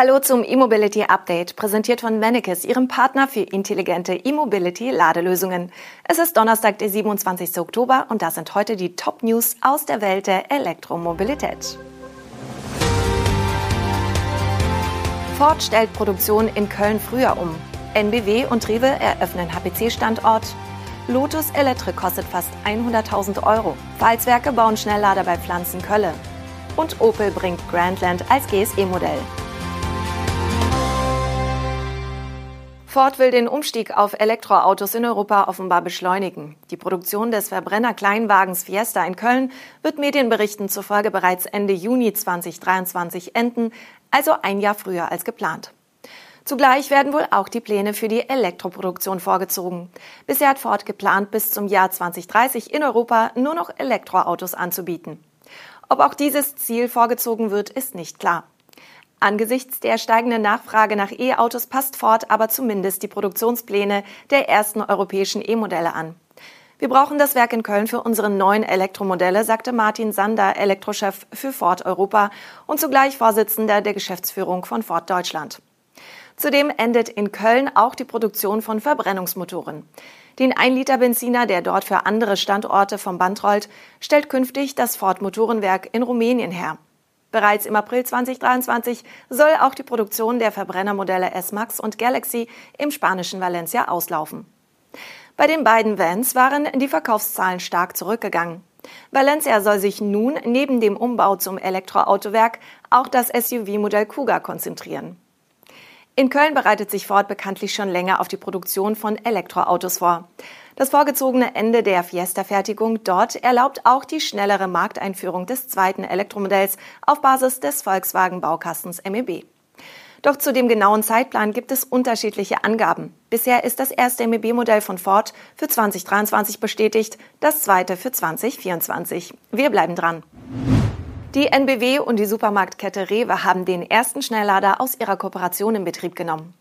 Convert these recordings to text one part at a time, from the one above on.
Hallo zum E-Mobility Update, präsentiert von Mennekes, Ihrem Partner für intelligente E-Mobility Ladelösungen. Es ist Donnerstag, der 27. Oktober und das sind heute die Top News aus der Welt der Elektromobilität. Ford stellt Produktion in Köln früher um. NBW und Rewe eröffnen HPC-Standort. Lotus Electric kostet fast 100.000 Euro. Pfalzwerke bauen Schnelllader bei Pflanzenkölle. Und Opel bringt Grandland als GSE-Modell. Ford will den Umstieg auf Elektroautos in Europa offenbar beschleunigen. Die Produktion des Verbrenner-Kleinwagens Fiesta in Köln wird Medienberichten zufolge bereits Ende Juni 2023 enden, also ein Jahr früher als geplant. Zugleich werden wohl auch die Pläne für die Elektroproduktion vorgezogen. Bisher hat Ford geplant, bis zum Jahr 2030 in Europa nur noch Elektroautos anzubieten. Ob auch dieses Ziel vorgezogen wird, ist nicht klar. Angesichts der steigenden Nachfrage nach E-Autos passt Ford aber zumindest die Produktionspläne der ersten europäischen E-Modelle an. Wir brauchen das Werk in Köln für unsere neuen Elektromodelle, sagte Martin Sander, Elektrochef für Ford Europa und zugleich Vorsitzender der Geschäftsführung von Ford Deutschland. Zudem endet in Köln auch die Produktion von Verbrennungsmotoren. Den 1-Liter-Benziner, der dort für andere Standorte vom Band rollt, stellt künftig das Ford Motorenwerk in Rumänien her. Bereits im April 2023 soll auch die Produktion der Verbrennermodelle S-Max und Galaxy im spanischen Valencia auslaufen. Bei den beiden Vans waren die Verkaufszahlen stark zurückgegangen. Valencia soll sich nun neben dem Umbau zum Elektroautowerk auch das SUV-Modell Kuga konzentrieren. In Köln bereitet sich Ford bekanntlich schon länger auf die Produktion von Elektroautos vor. Das vorgezogene Ende der Fiesta-Fertigung dort erlaubt auch die schnellere Markteinführung des zweiten Elektromodells auf Basis des Volkswagen-Baukastens MEB. Doch zu dem genauen Zeitplan gibt es unterschiedliche Angaben. Bisher ist das erste MEB-Modell von Ford für 2023 bestätigt, das zweite für 2024. Wir bleiben dran. Die NBW und die Supermarktkette Rewe haben den ersten Schnelllader aus ihrer Kooperation in Betrieb genommen.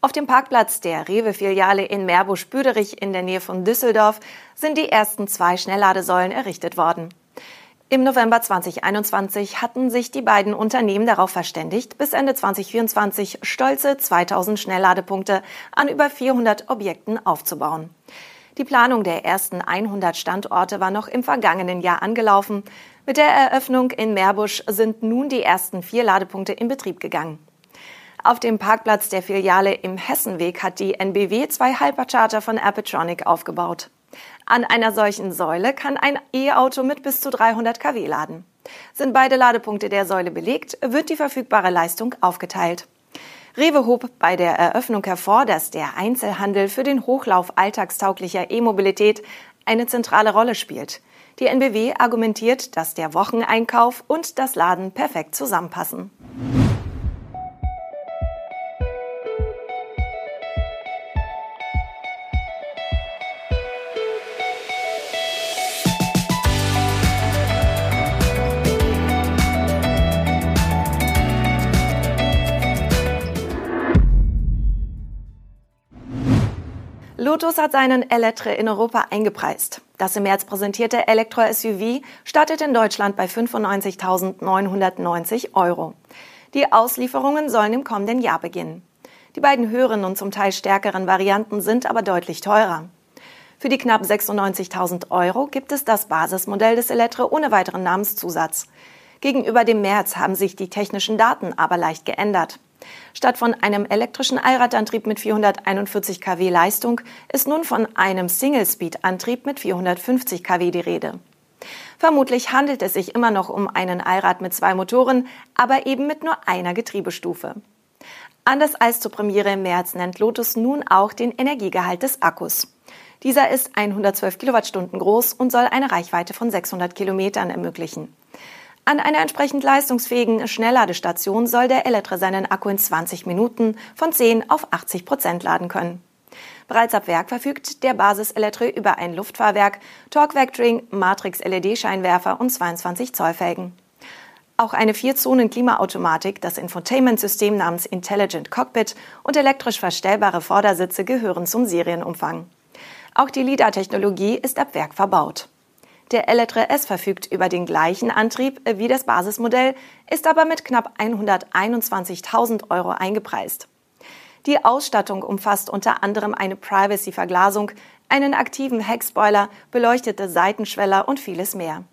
Auf dem Parkplatz der Rewe-Filiale in Meerbusch-Büderich in der Nähe von Düsseldorf sind die ersten zwei Schnellladesäulen errichtet worden. Im November 2021 hatten sich die beiden Unternehmen darauf verständigt, bis Ende 2024 stolze 2000 Schnellladepunkte an über 400 Objekten aufzubauen. Die Planung der ersten 100 Standorte war noch im vergangenen Jahr angelaufen. Mit der Eröffnung in Meerbusch sind nun die ersten vier Ladepunkte in Betrieb gegangen. Auf dem Parkplatz der Filiale im Hessenweg hat die NBW zwei Hypercharger von Appetronic aufgebaut. An einer solchen Säule kann ein E-Auto mit bis zu 300 kW laden. Sind beide Ladepunkte der Säule belegt, wird die verfügbare Leistung aufgeteilt. Rewe hob bei der Eröffnung hervor, dass der Einzelhandel für den Hochlauf alltagstauglicher E-Mobilität eine zentrale Rolle spielt. Die NBW argumentiert, dass der Wocheneinkauf und das Laden perfekt zusammenpassen. Lotus hat seinen Elettre in Europa eingepreist. Das im März präsentierte Elektro-SUV startet in Deutschland bei 95.990 Euro. Die Auslieferungen sollen im kommenden Jahr beginnen. Die beiden höheren und zum Teil stärkeren Varianten sind aber deutlich teurer. Für die knapp 96.000 Euro gibt es das Basismodell des Elettre ohne weiteren Namenszusatz. Gegenüber dem März haben sich die technischen Daten aber leicht geändert. Statt von einem elektrischen Allradantrieb mit 441 kW Leistung ist nun von einem Single-Speed-Antrieb mit 450 kW die Rede. Vermutlich handelt es sich immer noch um einen Allrad mit zwei Motoren, aber eben mit nur einer Getriebestufe. Anders als zur Premiere im März nennt Lotus nun auch den Energiegehalt des Akkus. Dieser ist 112 Kilowattstunden groß und soll eine Reichweite von 600 Kilometern ermöglichen. An einer entsprechend leistungsfähigen Schnellladestation soll der Elettre seinen Akku in 20 Minuten von 10 auf 80 Prozent laden können. Bereits ab Werk verfügt der Basis-Elettre über ein Luftfahrwerk, Torque Vectoring, Matrix-LED-Scheinwerfer und 22 Zoll Felgen. Auch eine Vier-Zonen-Klimaautomatik, das Infotainment-System namens Intelligent Cockpit und elektrisch verstellbare Vordersitze gehören zum Serienumfang. Auch die LIDAR-Technologie ist ab Werk verbaut. Der Elettre S verfügt über den gleichen Antrieb wie das Basismodell, ist aber mit knapp 121.000 Euro eingepreist. Die Ausstattung umfasst unter anderem eine Privacy-Verglasung, einen aktiven Heckspoiler, beleuchtete Seitenschweller und vieles mehr.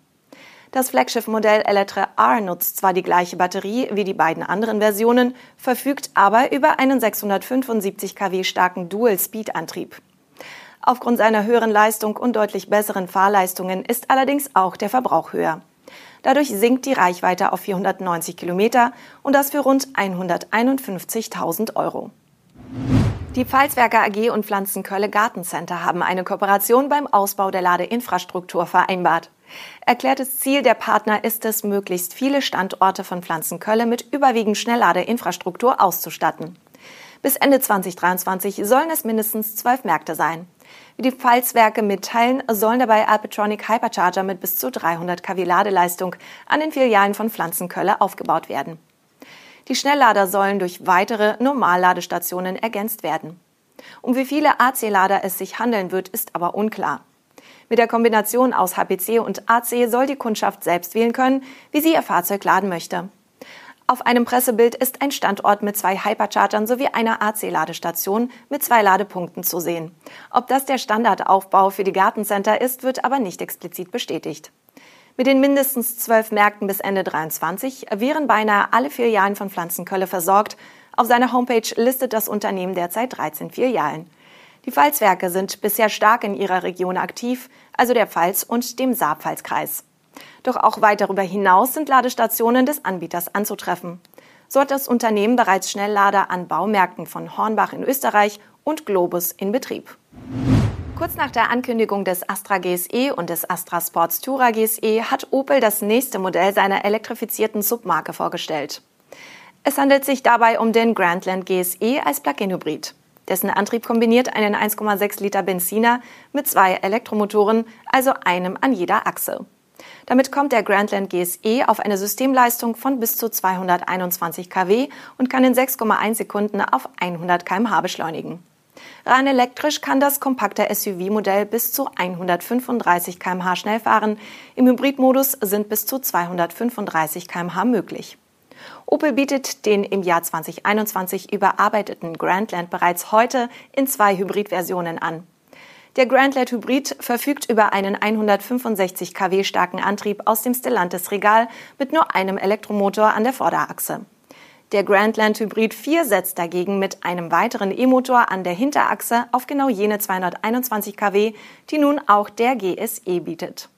Das Flaggschiff-Modell Elettre R nutzt zwar die gleiche Batterie wie die beiden anderen Versionen, verfügt aber über einen 675 kW starken Dual-Speed-Antrieb. Aufgrund seiner höheren Leistung und deutlich besseren Fahrleistungen ist allerdings auch der Verbrauch höher. Dadurch sinkt die Reichweite auf 490 Kilometer und das für rund 151.000 Euro. Die Pfalzwerke AG und Pflanzenkölle Gartencenter haben eine Kooperation beim Ausbau der Ladeinfrastruktur vereinbart. Erklärtes Ziel der Partner ist es, möglichst viele Standorte von Pflanzenkölle mit überwiegend Schnellladeinfrastruktur auszustatten. Bis Ende 2023 sollen es mindestens zwölf Märkte sein. Wie die Pfalzwerke mitteilen, sollen dabei Alpetronic Hypercharger mit bis zu 300 kW Ladeleistung an den Filialen von Pflanzenkölle aufgebaut werden. Die Schnelllader sollen durch weitere Normalladestationen ergänzt werden. Um wie viele AC-Lader es sich handeln wird, ist aber unklar. Mit der Kombination aus HPC und AC soll die Kundschaft selbst wählen können, wie sie ihr Fahrzeug laden möchte. Auf einem Pressebild ist ein Standort mit zwei Hyperchargern sowie einer AC-Ladestation mit zwei Ladepunkten zu sehen. Ob das der Standardaufbau für die Gartencenter ist, wird aber nicht explizit bestätigt. Mit den mindestens zwölf Märkten bis Ende 23 wären beinahe alle Filialen von Pflanzenkölle versorgt. Auf seiner Homepage listet das Unternehmen derzeit 13 Filialen. Die Pfalzwerke sind bisher stark in ihrer Region aktiv, also der Pfalz und dem Saarpfalzkreis. Doch auch weit darüber hinaus sind Ladestationen des Anbieters anzutreffen. So hat das Unternehmen bereits Schnelllader an Baumärkten von Hornbach in Österreich und Globus in Betrieb. Kurz nach der Ankündigung des Astra GSE und des Astra Sports Tourer GSE hat Opel das nächste Modell seiner elektrifizierten Submarke vorgestellt. Es handelt sich dabei um den Grandland GSE als Plug-in-Hybrid. Dessen Antrieb kombiniert einen 1,6 Liter Benziner mit zwei Elektromotoren, also einem an jeder Achse. Damit kommt der Grandland GSE auf eine Systemleistung von bis zu 221 kW und kann in 6,1 Sekunden auf 100 km/h beschleunigen. Rein elektrisch kann das kompakte SUV-Modell bis zu 135 km/h schnell fahren. Im Hybridmodus sind bis zu 235 km/h möglich. Opel bietet den im Jahr 2021 überarbeiteten Grandland bereits heute in zwei Hybridversionen an. Der Grandland Hybrid verfügt über einen 165 kW starken Antrieb aus dem Stellantis Regal mit nur einem Elektromotor an der Vorderachse. Der Grandland Hybrid 4 setzt dagegen mit einem weiteren E-Motor an der Hinterachse auf genau jene 221 kW, die nun auch der GSE bietet.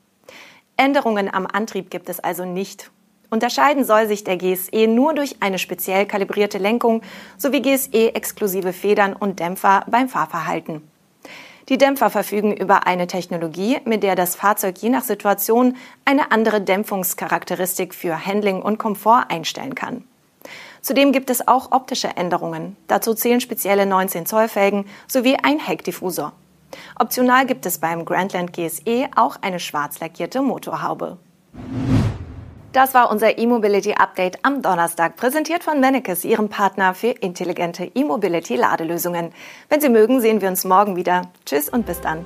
Änderungen am Antrieb gibt es also nicht. Unterscheiden soll sich der GSE nur durch eine speziell kalibrierte Lenkung sowie GSE-exklusive Federn und Dämpfer beim Fahrverhalten. Die Dämpfer verfügen über eine Technologie, mit der das Fahrzeug je nach Situation eine andere Dämpfungscharakteristik für Handling und Komfort einstellen kann. Zudem gibt es auch optische Änderungen. Dazu zählen spezielle 19 Zoll Felgen sowie ein Heckdiffusor. Optional gibt es beim Grandland GSE auch eine schwarz lackierte Motorhaube. Das war unser E-Mobility Update am Donnerstag, präsentiert von Mennekes, Ihrem Partner für intelligente E-Mobility Ladelösungen. Wenn Sie mögen, sehen wir uns morgen wieder. Tschüss und bis dann.